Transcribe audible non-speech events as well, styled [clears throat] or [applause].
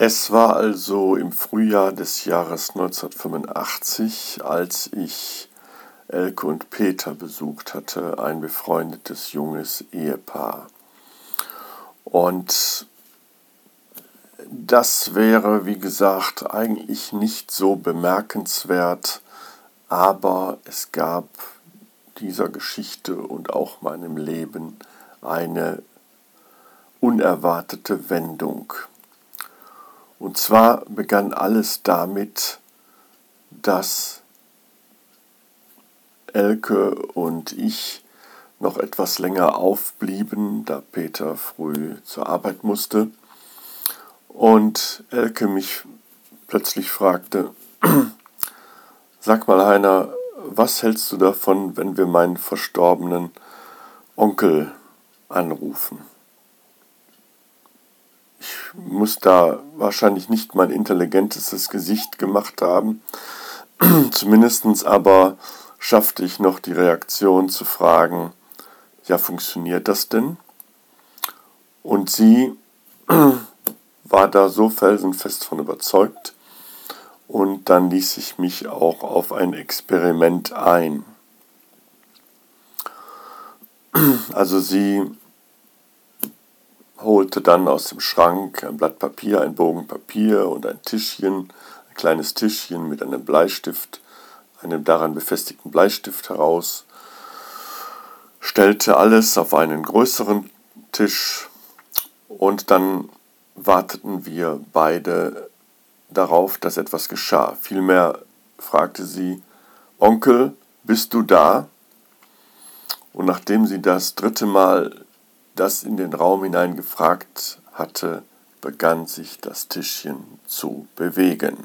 Es war also im Frühjahr des Jahres 1985, als ich Elke und Peter besucht hatte, ein befreundetes junges Ehepaar. Und das wäre, wie gesagt, eigentlich nicht so bemerkenswert, aber es gab dieser Geschichte und auch meinem Leben eine unerwartete Wendung. Und zwar begann alles damit, dass Elke und ich noch etwas länger aufblieben, da Peter früh zur Arbeit musste. Und Elke mich plötzlich fragte, [clears throat] sag mal Heiner, was hältst du davon, wenn wir meinen verstorbenen Onkel anrufen? Muss da wahrscheinlich nicht mein intelligentestes Gesicht gemacht haben. [clears throat] Zumindest aber schaffte ich noch die Reaktion zu fragen, ja, funktioniert das denn? Und sie [clears throat] war da so felsenfest von überzeugt und dann ließ ich mich auch auf ein Experiment ein. [clears throat] Also sie holte dann aus dem Schrank ein Blatt Papier, ein Bogen Papier und ein Tischchen, ein kleines Tischchen mit einem Bleistift, einem daran befestigten Bleistift heraus, stellte alles auf einen größeren Tisch und dann warteten wir beide darauf, dass etwas geschah. Vielmehr fragte sie, Onkel, bist du da? Und nachdem sie das dritte Mal das in den Raum hinein gefragt hatte, begann sich das Tischchen zu bewegen.